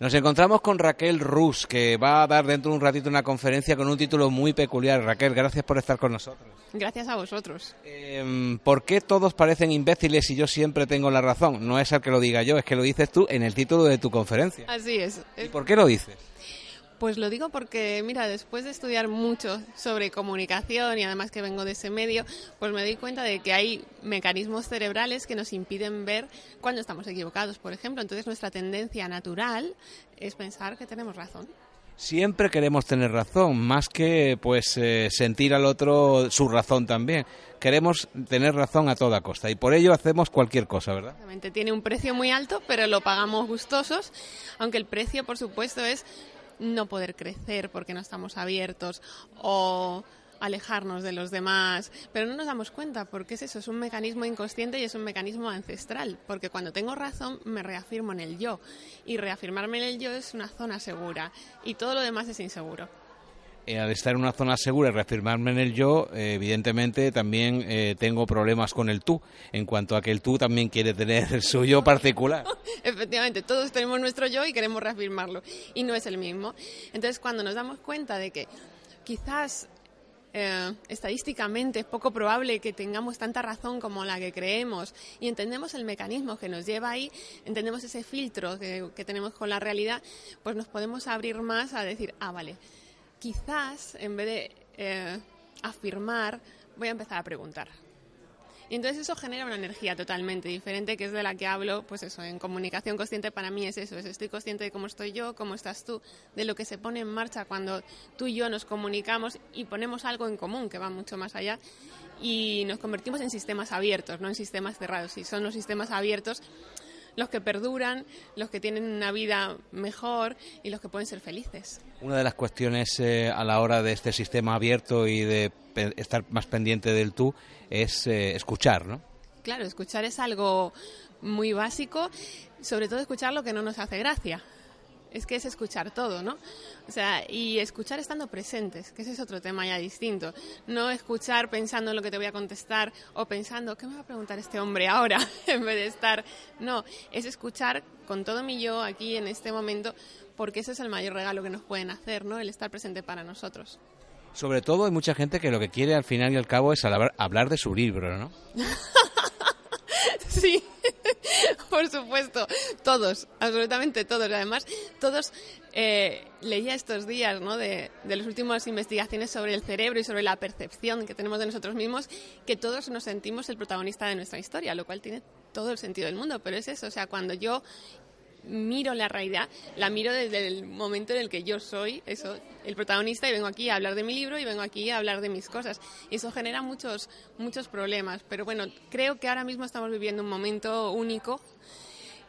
Nos encontramos con Raquel Rus, que va a dar dentro de un ratito una conferencia con un título muy peculiar. Raquel, gracias por estar con nosotros. Gracias a vosotros. Eh, ¿Por qué todos parecen imbéciles y yo siempre tengo la razón? No es el que lo diga yo, es que lo dices tú en el título de tu conferencia. Así es. ¿Y por qué lo dices? Pues lo digo porque, mira, después de estudiar mucho sobre comunicación y además que vengo de ese medio, pues me doy cuenta de que hay mecanismos cerebrales que nos impiden ver cuando estamos equivocados, por ejemplo. Entonces nuestra tendencia natural es pensar que tenemos razón. Siempre queremos tener razón, más que pues eh, sentir al otro su razón también. Queremos tener razón a toda costa y por ello hacemos cualquier cosa, ¿verdad? Exactamente. Tiene un precio muy alto, pero lo pagamos gustosos, aunque el precio, por supuesto, es no poder crecer porque no estamos abiertos o alejarnos de los demás, pero no nos damos cuenta porque es eso, es un mecanismo inconsciente y es un mecanismo ancestral, porque cuando tengo razón me reafirmo en el yo y reafirmarme en el yo es una zona segura y todo lo demás es inseguro. Eh, al estar en una zona segura y reafirmarme en el yo, eh, evidentemente también eh, tengo problemas con el tú, en cuanto a que el tú también quiere tener el suyo particular. Efectivamente, todos tenemos nuestro yo y queremos reafirmarlo, y no es el mismo. Entonces, cuando nos damos cuenta de que quizás eh, estadísticamente es poco probable que tengamos tanta razón como la que creemos y entendemos el mecanismo que nos lleva ahí, entendemos ese filtro que, que tenemos con la realidad, pues nos podemos abrir más a decir, ah, vale, quizás en vez de eh, afirmar, voy a empezar a preguntar. Y entonces eso genera una energía totalmente diferente, que es de la que hablo, pues eso, en comunicación consciente para mí es eso, es estoy consciente de cómo estoy yo, cómo estás tú, de lo que se pone en marcha cuando tú y yo nos comunicamos y ponemos algo en común que va mucho más allá y nos convertimos en sistemas abiertos, no en sistemas cerrados. Y son los sistemas abiertos los que perduran, los que tienen una vida mejor y los que pueden ser felices. Una de las cuestiones eh, a la hora de este sistema abierto y de pe- estar más pendiente del tú es eh, escuchar, ¿no? Claro, escuchar es algo muy básico, sobre todo escuchar lo que no nos hace gracia. Es que es escuchar todo, ¿no? O sea, y escuchar estando presentes, que ese es otro tema ya distinto. No escuchar pensando en lo que te voy a contestar o pensando, ¿qué me va a preguntar este hombre ahora? en vez de estar. No, es escuchar con todo mi yo aquí en este momento, porque ese es el mayor regalo que nos pueden hacer, ¿no? El estar presente para nosotros. Sobre todo hay mucha gente que lo que quiere al final y al cabo es hablar, hablar de su libro, ¿no? Sí, por supuesto, todos, absolutamente todos. Además, todos eh, leía estos días ¿no? de, de las últimas investigaciones sobre el cerebro y sobre la percepción que tenemos de nosotros mismos, que todos nos sentimos el protagonista de nuestra historia, lo cual tiene todo el sentido del mundo. Pero es eso, o sea, cuando yo miro la realidad, la miro desde el momento en el que yo soy eso, el protagonista y vengo aquí a hablar de mi libro y vengo aquí a hablar de mis cosas. Y eso genera muchos, muchos problemas. Pero bueno, creo que ahora mismo estamos viviendo un momento único.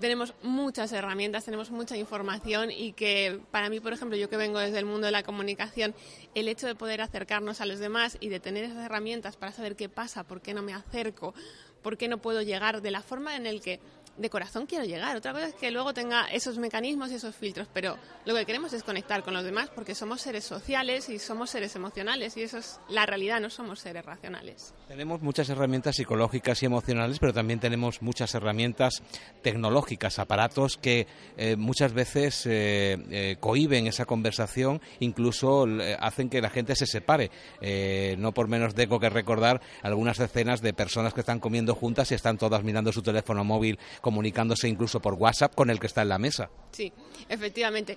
Tenemos muchas herramientas, tenemos mucha información y que para mí, por ejemplo, yo que vengo desde el mundo de la comunicación, el hecho de poder acercarnos a los demás y de tener esas herramientas para saber qué pasa, por qué no me acerco, por qué no puedo llegar de la forma en el que de corazón quiero llegar. Otra cosa es que luego tenga esos mecanismos y esos filtros, pero lo que queremos es conectar con los demás porque somos seres sociales y somos seres emocionales y eso es la realidad, no somos seres racionales. Tenemos muchas herramientas psicológicas y emocionales, pero también tenemos muchas herramientas tecnológicas, aparatos que eh, muchas veces eh, eh, cohiben esa conversación, incluso hacen que la gente se separe. no por menos tengo que recordar algunas escenas de personas que están comiendo juntas y están todas mirando su teléfono móvil comunicándose incluso por WhatsApp con el que está en la mesa. Sí, efectivamente.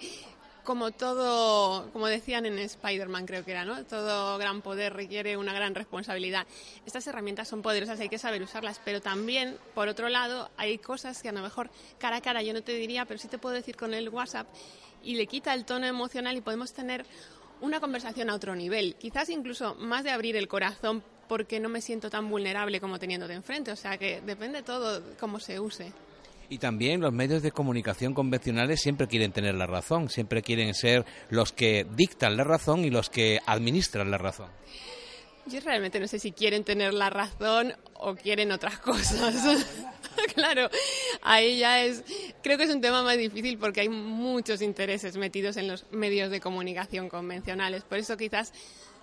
Como todo, como decían en Spider-Man creo que era, ¿no? Todo gran poder requiere una gran responsabilidad. Estas herramientas son poderosas, hay que saber usarlas, pero también, por otro lado, hay cosas que a lo mejor cara a cara yo no te diría, pero sí te puedo decir con el WhatsApp y le quita el tono emocional y podemos tener una conversación a otro nivel, quizás incluso más de abrir el corazón porque no me siento tan vulnerable como teniéndote enfrente. O sea que depende todo cómo se use. Y también los medios de comunicación convencionales siempre quieren tener la razón, siempre quieren ser los que dictan la razón y los que administran la razón. Yo realmente no sé si quieren tener la razón o quieren otras cosas. claro, ahí ya es, creo que es un tema más difícil porque hay muchos intereses metidos en los medios de comunicación convencionales. Por eso quizás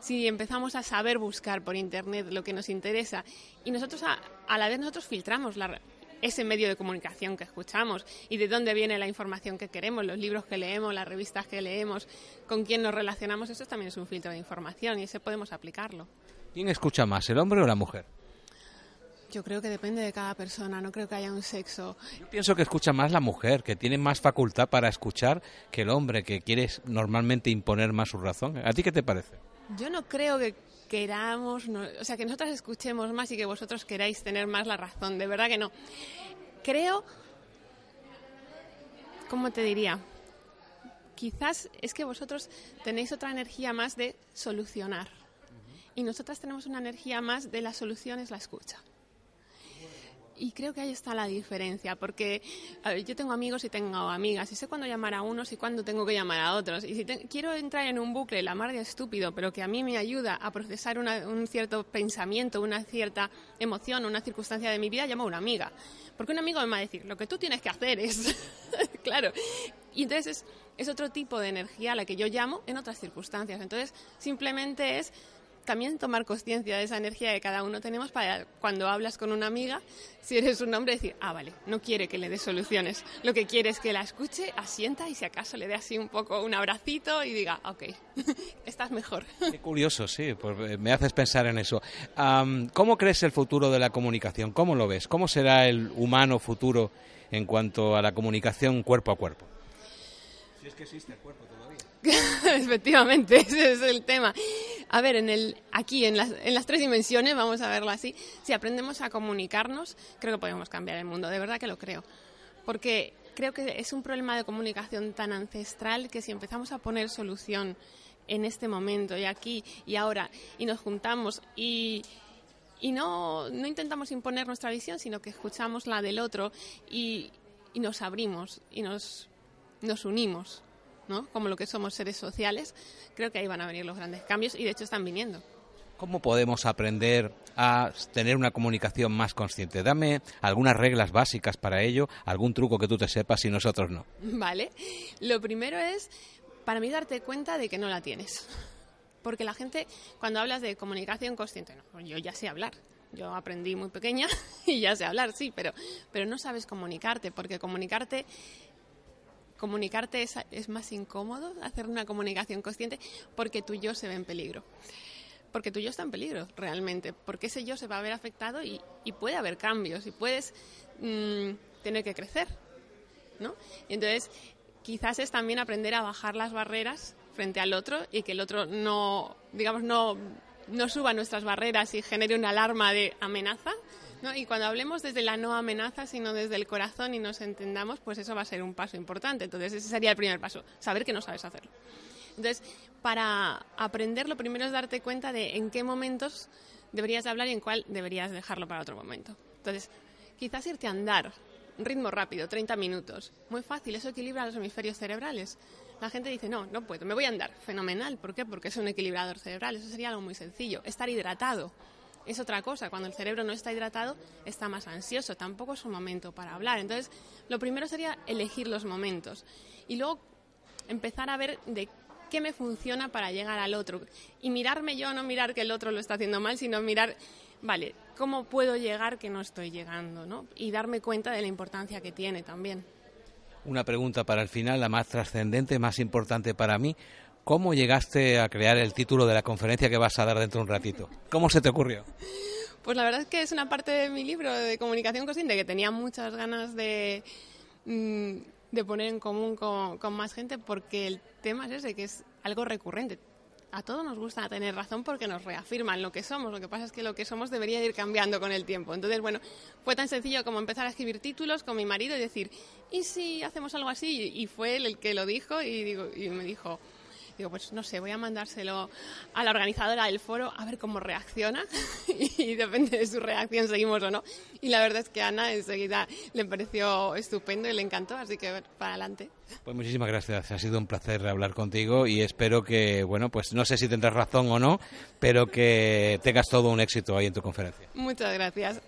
si empezamos a saber buscar por Internet lo que nos interesa y nosotros a, la vez nosotros filtramos ese medio de comunicación que escuchamos y de dónde viene la información que queremos, los libros que leemos, las revistas que leemos, con quién nos relacionamos, eso también es un filtro de información y ese podemos aplicarlo. ¿Quién escucha más, el hombre o la mujer? Yo creo que depende de cada persona, no creo que haya un sexo. Yo pienso que escucha más la mujer, que tiene más facultad para escuchar que el hombre, que quiere normalmente imponer más su razón. ¿A ti qué te parece? Yo no creo que queramos, o sea, que nosotros escuchemos más y que vosotros queráis tener más la razón, de verdad que no. Creo, ¿cómo te diría? Quizás es que vosotros tenéis otra energía más de solucionar y nosotras tenemos una energía más de la solución es la escucha. Y creo que ahí está la diferencia, porque yo tengo amigos y tengo amigas, y sé cuándo llamar a unos y cuándo tengo que llamar a otros. Y si quiero entrar en un bucle, la mar de estúpido, pero que a mí me ayuda a procesar un cierto pensamiento, una cierta emoción, una circunstancia de mi vida, llamo a una amiga. Porque un amigo me va a decir, lo que tú tienes que hacer es, claro. Y entonces es, es otro tipo de energía la que yo llamo en otras circunstancias. Entonces simplemente es también tomar conciencia de esa energía que cada uno tenemos para cuando hablas con una amiga, si eres un hombre, decir, ah, vale, no quiere que le dé soluciones. Lo que quiere es que la escuche, asienta y si acaso le dé así un poco un abracito y diga, ok, estás mejor. Qué curioso, sí, pues eh, me haces pensar en eso. ¿Cómo crees el futuro de la comunicación? ¿Cómo lo ves? ¿Cómo será el humano futuro en cuanto a la comunicación cuerpo a cuerpo? Si es que existe el cuerpo Efectivamente, ese es el tema. A ver, en el, aquí, en las, en las tres dimensiones, vamos a verlo así, si aprendemos a comunicarnos, creo que podemos cambiar el mundo, de verdad que lo creo. Porque creo que es un problema de comunicación tan ancestral que si empezamos a poner solución en este momento y aquí y ahora y nos juntamos y, y no, no intentamos imponer nuestra visión, sino que escuchamos la del otro y, nos abrimos y nos unimos como lo que somos seres sociales, creo que ahí van a venir los grandes cambios y de hecho están viniendo. ¿Cómo podemos aprender a tener una comunicación más consciente? Dame algunas reglas básicas para ello, algún truco que tú te sepas y nosotros no. Vale. Lo primero es, para mí, darte cuenta de que no la tienes. Porque la gente, cuando hablas de comunicación consciente, no, yo ya sé hablar. Yo aprendí muy pequeña y ya sé hablar, sí, pero, pero no sabes comunicarte, porque comunicarte comunicarte es, más incómodo, hacer una comunicación consciente, porque tu yo se ve en peligro. Porque tu yo está en peligro, realmente. Porque ese yo se va a ver afectado y, puede haber cambios y puedes mm, tener que crecer. ¿no? Entonces, quizás es también aprender a bajar las barreras frente al otro y que el otro no, digamos, no, no suba nuestras barreras y genere una alarma de amenaza, y cuando hablemos desde la no amenaza, sino desde el corazón y nos entendamos, pues eso va a ser un paso importante. Entonces, ese sería el primer paso, saber que no sabes hacerlo. Entonces, para aprender, lo primero es darte cuenta de en qué momentos deberías hablar y en cuál deberías dejarlo para otro momento. Entonces, quizás irte a andar, ritmo rápido, 30 minutos. Muy fácil, eso equilibra los hemisferios cerebrales. La gente dice, no, no puedo, me voy a andar. Fenomenal. ¿Por qué? Porque es un equilibrador cerebral. Eso sería algo muy sencillo. Estar hidratado es otra cosa. Cuando el cerebro no está hidratado, está más ansioso. Tampoco es un momento para hablar. Entonces, lo primero sería elegir los momentos. Y luego empezar a ver de qué me funciona para llegar al otro. Y mirarme yo, no mirar que el otro lo está haciendo mal, sino mirar, vale, ¿cómo puedo llegar que no estoy llegando? ¿no? Y darme cuenta de la importancia que tiene también. Una pregunta para el final, la más trascendente, más importante para mí. ¿Cómo llegaste a crear el título de la conferencia que vas a dar dentro de un ratito? ¿Cómo se te ocurrió? Pues la verdad es que es una parte de mi libro de comunicación consciente que tenía muchas ganas de, mm, de poner en común con, más gente porque el tema es ese, que es algo recurrente. A todos nos gusta tener razón porque nos reafirman lo que somos. Lo que pasa es que lo que somos debería ir cambiando con el tiempo. Entonces, bueno, fue tan sencillo como empezar a escribir títulos con mi marido y decir, ¿y si hacemos algo así? Y fue él el que lo dijo y, digo, y me dijo, Digo, pues no sé, voy a mandárselo a la organizadora del foro a ver cómo reacciona y depende de su reacción seguimos o no. Y la verdad es que a Ana enseguida le pareció estupendo y le encantó, así que para adelante. Pues muchísimas gracias, ha sido un placer hablar contigo y espero que, bueno, pues no sé si tendrás razón o no, pero que tengas todo un éxito ahí en tu conferencia. Muchas gracias.